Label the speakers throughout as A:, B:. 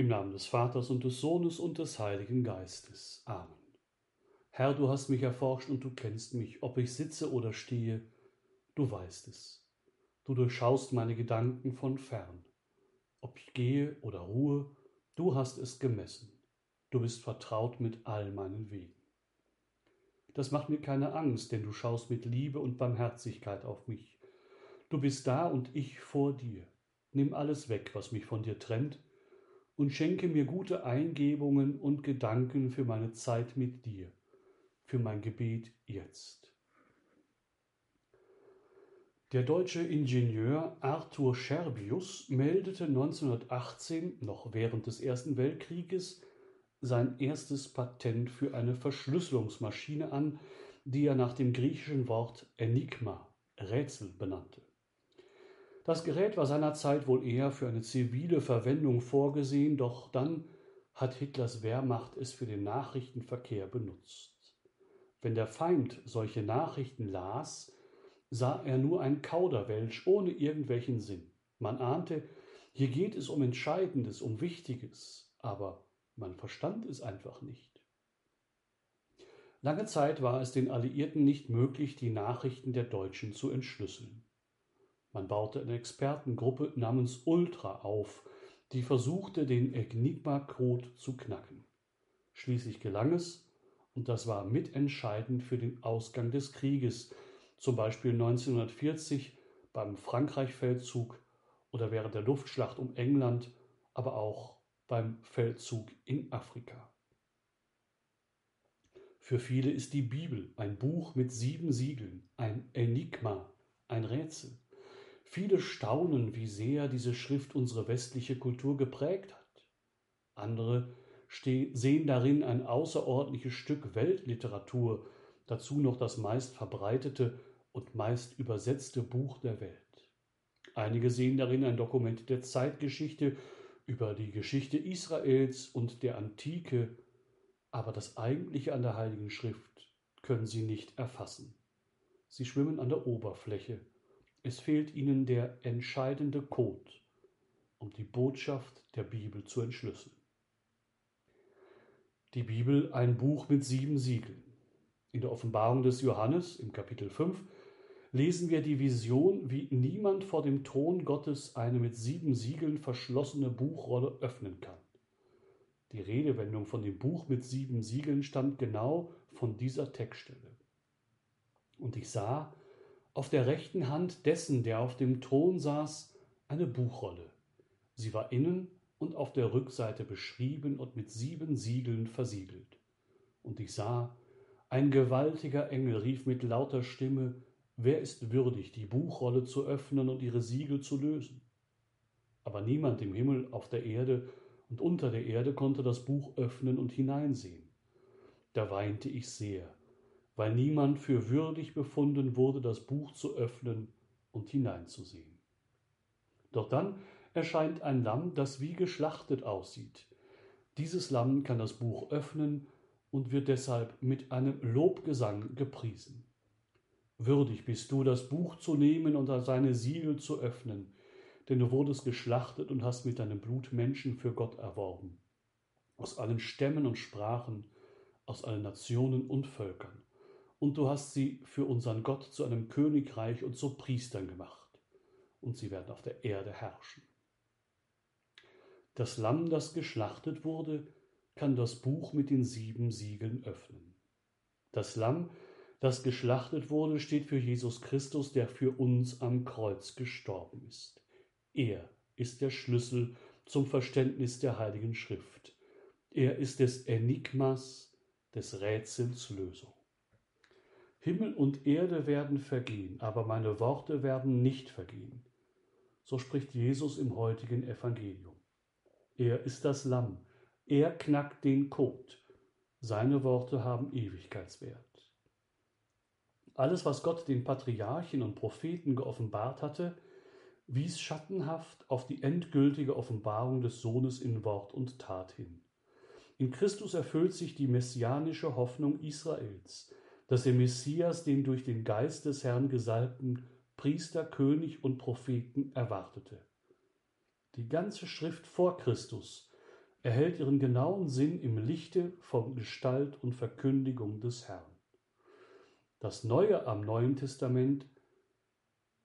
A: Im Namen des Vaters und des Sohnes und des Heiligen Geistes. Amen. Herr, du hast mich erforscht und du kennst mich, ob ich sitze oder stehe, du weißt es. Du durchschaust meine Gedanken von fern. Ob ich gehe oder ruhe, du hast es gemessen. Du bist vertraut mit all meinen Wegen. Das macht mir keine Angst, denn du schaust mit Liebe und Barmherzigkeit auf mich. Du bist da und ich vor dir. Nimm alles weg, was mich von dir trennt, und schenke mir gute Eingebungen und Gedanken für meine Zeit mit dir, für mein Gebet jetzt. Der deutsche Ingenieur Arthur Scherbius meldete 1918, noch während des Ersten Weltkrieges, sein erstes Patent für eine Verschlüsselungsmaschine an, die er nach dem griechischen Wort Enigma, Rätsel, benannte. Das Gerät war seinerzeit wohl eher für eine zivile Verwendung vorgesehen, doch dann hat Hitlers Wehrmacht es für den Nachrichtenverkehr benutzt. Wenn der Feind solche Nachrichten las, sah er nur ein Kauderwelsch ohne irgendwelchen Sinn. Man ahnte, hier geht es um Entscheidendes, um Wichtiges, aber man verstand es einfach nicht. Lange Zeit war es den Alliierten nicht möglich, die Nachrichten der Deutschen zu entschlüsseln. Man baute eine Expertengruppe namens Ultra auf, die versuchte, den Enigma-Code zu knacken. Schließlich gelang es, und das war mitentscheidend für den Ausgang des Krieges, zum Beispiel 1940 beim Frankreich-Feldzug oder während der Luftschlacht um England, aber auch beim Feldzug in Afrika. Für viele ist die Bibel ein Buch mit sieben Siegeln, ein Enigma, ein Rätsel. Viele staunen, wie sehr diese Schrift unsere westliche Kultur geprägt hat. Andere sehen darin ein außerordentliches Stück Weltliteratur, dazu noch das meist verbreitete und meist übersetzte Buch der Welt. Einige sehen darin ein Dokument der Zeitgeschichte über die Geschichte Israels und der Antike, aber das Eigentliche an der Heiligen Schrift können sie nicht erfassen. Sie schwimmen an der Oberfläche es fehlt ihnen der entscheidende Code, um die Botschaft der Bibel zu entschlüsseln. Die Bibel ein Buch mit sieben Siegeln. In der Offenbarung des Johannes im Kapitel 5 lesen wir die Vision, wie niemand vor dem Thron Gottes eine mit sieben Siegeln verschlossene Buchrolle öffnen kann. Die Redewendung von dem Buch mit sieben Siegeln stammt genau von dieser Textstelle. Und ich sah, auf der rechten Hand dessen, der auf dem Thron saß, eine Buchrolle. Sie war innen und auf der Rückseite beschrieben und mit sieben Siegeln versiegelt. Und ich sah, ein gewaltiger Engel rief mit lauter Stimme, Wer ist würdig, die Buchrolle zu öffnen und ihre Siegel zu lösen? Aber niemand im Himmel, auf der Erde und unter der Erde konnte das Buch öffnen und hineinsehen. Da weinte ich sehr, weil niemand für würdig befunden wurde, das Buch zu öffnen und hineinzusehen. Doch dann erscheint ein Lamm, das wie geschlachtet aussieht. Dieses Lamm kann das Buch öffnen und wird deshalb mit einem Lobgesang gepriesen. Würdig bist du, das Buch zu nehmen und seine Siegel zu öffnen, denn du wurdest geschlachtet und hast mit deinem Blut Menschen für Gott erworben, aus allen Stämmen und Sprachen, aus allen Nationen und Völkern und du hast sie für unseren Gott zu einem Königreich und zu Priestern gemacht, und sie werden auf der Erde herrschen. Das Lamm, das geschlachtet wurde, kann das Buch mit den sieben Siegeln öffnen. Das Lamm, das geschlachtet wurde, steht für Jesus Christus, der für uns am Kreuz gestorben ist. Er ist der Schlüssel zum Verständnis der Heiligen Schrift. Er ist des Enigmas, des Rätsels Lösung. Himmel und Erde werden vergehen, aber meine Worte werden nicht vergehen. So spricht Jesus im heutigen Evangelium. Er ist das Lamm. Er knackt den Kot. Seine Worte haben Ewigkeitswert. Alles, was Gott den Patriarchen und Propheten geoffenbart hatte, wies schattenhaft auf die endgültige Offenbarung des Sohnes in Wort und Tat hin. In Christus erfüllt sich die messianische Hoffnung Israels, dass der Messias den durch den Geist des Herrn gesalbten Priester, König und Propheten erwartete. Die ganze Schrift vor Christus erhält ihren genauen Sinn im Lichte von Gestalt und Verkündigung des Herrn. Das Neue am Neuen Testament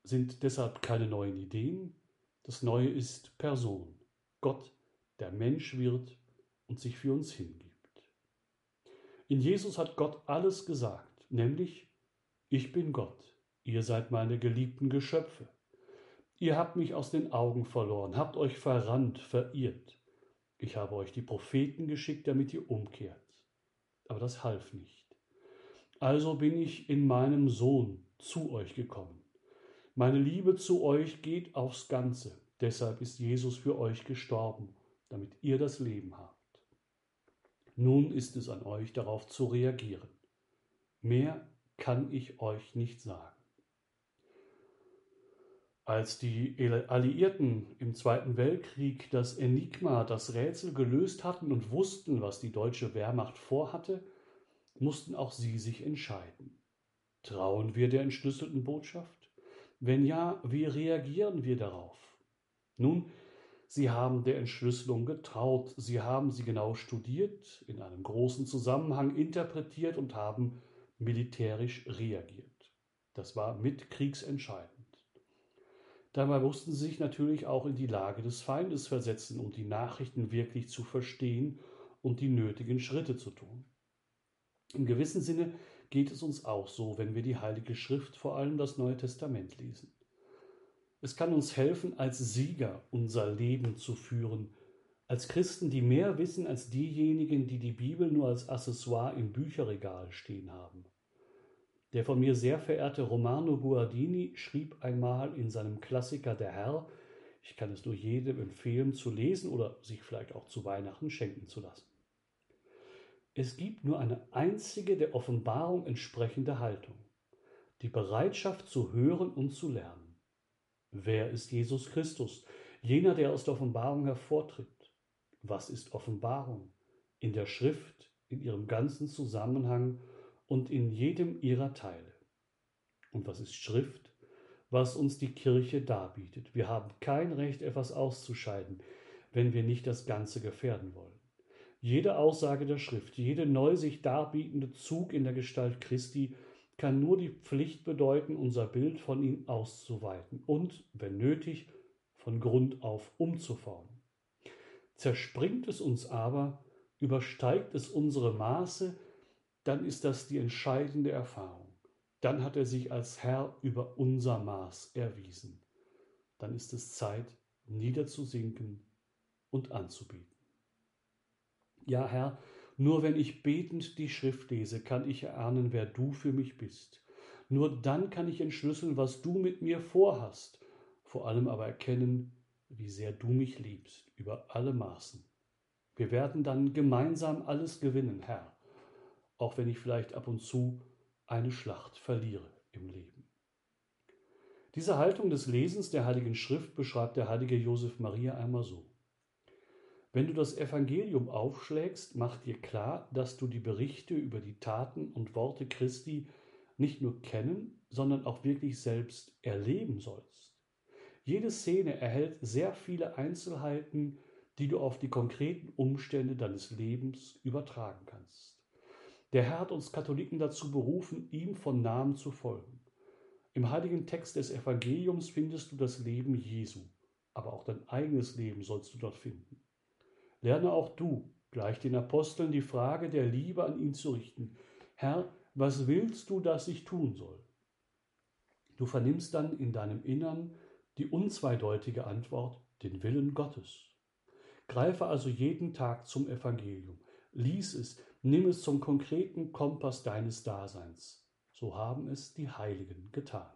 A: sind deshalb keine neuen Ideen, das Neue ist Person, Gott, der Mensch wird und sich für uns hingibt. In Jesus hat Gott alles gesagt, nämlich, ich bin Gott, ihr seid meine geliebten Geschöpfe. Ihr habt mich aus den Augen verloren, habt euch verrannt, verirrt. Ich habe euch die Propheten geschickt, damit ihr umkehrt. Aber das half nicht. Also bin ich in meinem Sohn zu euch gekommen. Meine Liebe zu euch geht aufs Ganze. Deshalb ist Jesus für euch gestorben, damit ihr das Leben habt. Nun ist es an euch darauf zu reagieren. Mehr kann ich euch nicht sagen. Als die Alliierten im Zweiten Weltkrieg das Enigma, das Rätsel gelöst hatten und wussten, was die deutsche Wehrmacht vorhatte, mussten auch sie sich entscheiden. Trauen wir der entschlüsselten Botschaft? Wenn ja, wie reagieren wir darauf? Nun, Sie haben der Entschlüsselung getraut, Sie haben sie genau studiert, in einem großen Zusammenhang interpretiert und haben militärisch reagiert. Das war mit kriegsentscheidend. Dabei mussten sie sich natürlich auch in die Lage des Feindes versetzen, um die Nachrichten wirklich zu verstehen und die nötigen Schritte zu tun. Im gewissen Sinne geht es uns auch so, wenn wir die Heilige Schrift, vor allem das Neue Testament, lesen. Es kann uns helfen, als Sieger unser Leben zu führen, als Christen, die mehr wissen als diejenigen, die die Bibel nur als Accessoire im Bücherregal stehen haben. Der von mir sehr verehrte Romano Guardini schrieb einmal in seinem Klassiker Der Herr, ich kann es nur jedem empfehlen zu lesen oder sich vielleicht auch zu Weihnachten schenken zu lassen. Es gibt nur eine einzige der Offenbarung entsprechende Haltung, die Bereitschaft zu hören und zu lernen. Wer ist Jesus Christus, jener, der aus der Offenbarung hervortritt? Was ist Offenbarung? In der Schrift, in ihrem ganzen Zusammenhang und in jedem ihrer Teile. Und was ist Schrift? Was uns die Kirche darbietet. Wir haben kein Recht, etwas auszuscheiden, wenn wir nicht das Ganze gefährden wollen. Jede Aussage der Schrift, jede neu sich darbietende Zug in der Gestalt Christi kann nur die Pflicht bedeuten, unser Bild von ihm auszuweiten und, wenn nötig, von Grund auf umzuformen. Zerspringt es uns aber, übersteigt es unsere Maße, dann ist das die entscheidende Erfahrung. Dann hat er sich als Herr über unser Maß erwiesen. Dann ist es Zeit, niederzusinken und anzubieten. Ja, Herr, nur wenn ich betend die Schrift lese, kann ich erahnen, wer du für mich bist. Nur dann kann ich entschlüsseln, was du mit mir vorhast, vor allem aber erkennen, wie sehr du mich liebst, über alle Maßen. Wir werden dann gemeinsam alles gewinnen, Herr, auch wenn ich vielleicht ab und zu eine Schlacht verliere im Leben. Diese Haltung des Lesens der Heiligen Schrift beschreibt der heilige Josef Maria einmal so. Wenn du das Evangelium aufschlägst, mach dir klar, dass du die Berichte über die Taten und Worte Christi nicht nur kennen, sondern auch wirklich selbst erleben sollst. Jede Szene erhält sehr viele Einzelheiten, die du auf die konkreten Umstände deines Lebens übertragen kannst. Der Herr hat uns Katholiken dazu berufen, ihm von Namen zu folgen. Im heiligen Text des Evangeliums findest du das Leben Jesu, aber auch dein eigenes Leben sollst du dort finden. Lerne auch du, gleich den Aposteln, die Frage der Liebe an ihn zu richten. Herr, was willst du, dass ich tun soll? Du vernimmst dann in deinem Innern die unzweideutige Antwort, den Willen Gottes. Greife also jeden Tag zum Evangelium, lies es, nimm es zum konkreten Kompass deines Daseins. So haben es die Heiligen getan.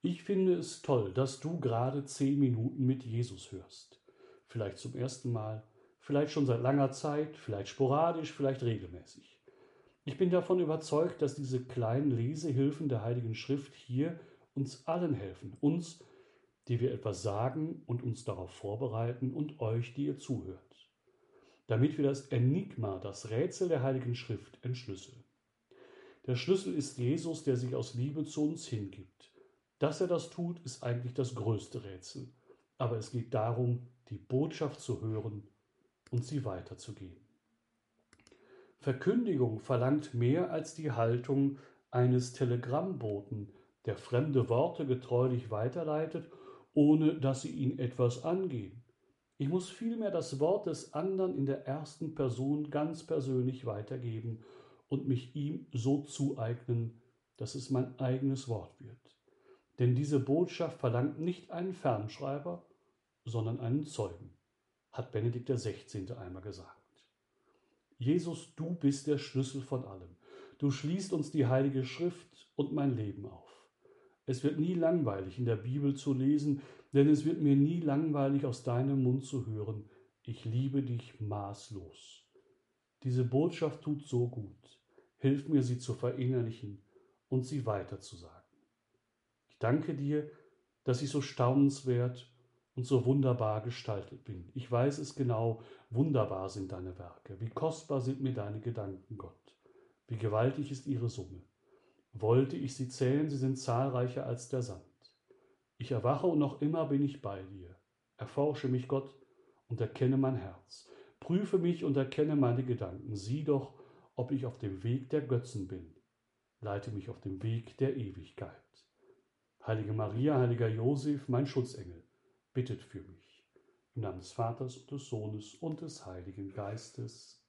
A: Ich finde es toll, dass du gerade zehn Minuten mit Jesus hörst. vielleicht zum ersten Mal, vielleicht schon seit langer Zeit, vielleicht sporadisch, vielleicht regelmäßig. Ich bin davon überzeugt, dass diese kleinen Lesehilfen der Heiligen Schrift hier uns allen helfen, uns, die wir etwas sagen und uns darauf vorbereiten und euch, die ihr zuhört, damit wir das Enigma, das Rätsel der Heiligen Schrift entschlüsseln. Der Schlüssel ist Jesus, der sich aus Liebe zu uns hingibt. Dass er das tut, ist eigentlich das größte Rätsel. Aber es geht darum, die Botschaft zu hören und sie weiterzugeben. Verkündigung verlangt mehr als die Haltung eines Telegrammboten, der fremde Worte getreulich weiterleitet, ohne dass sie ihn etwas angehen. Ich muss vielmehr das Wort des anderen in der ersten Person ganz persönlich weitergeben und mich ihm so zueignen, dass es mein eigenes Wort wird. Denn diese Botschaft verlangt nicht einen Fernschreiber, sondern einen Zeugen, hat Benedikt XVI. einmal gesagt. Jesus, du bist der Schlüssel von allem. Du schließt uns die Heilige Schrift und mein Leben auf. Es wird nie langweilig in der Bibel zu lesen, denn es wird mir nie langweilig aus deinem Mund zu hören, ich liebe dich maßlos. Diese Botschaft tut so gut. Hilf mir, sie zu verinnerlichen und sie weiterzusagen. Ich danke dir, dass ich so staunenswert und so wunderbar gestaltet bin. Ich weiß es genau, wunderbar sind deine Werke, wie kostbar sind mir deine Gedanken, Gott, wie gewaltig ist ihre Summe. Wollte ich sie zählen, sie sind zahlreicher als der Sand. Ich erwache und noch immer bin ich bei dir. Erforsche mich, Gott, und erkenne mein Herz. Prüfe mich und erkenne meine Gedanken. Sieh doch, ob ich auf dem Weg der Götzen bin. Leite mich auf dem Weg der Ewigkeit. Heilige Maria, heiliger Josef, mein Schutzengel, bittet für mich. Im Namen des Vaters und des Sohnes und des Heiligen Geistes.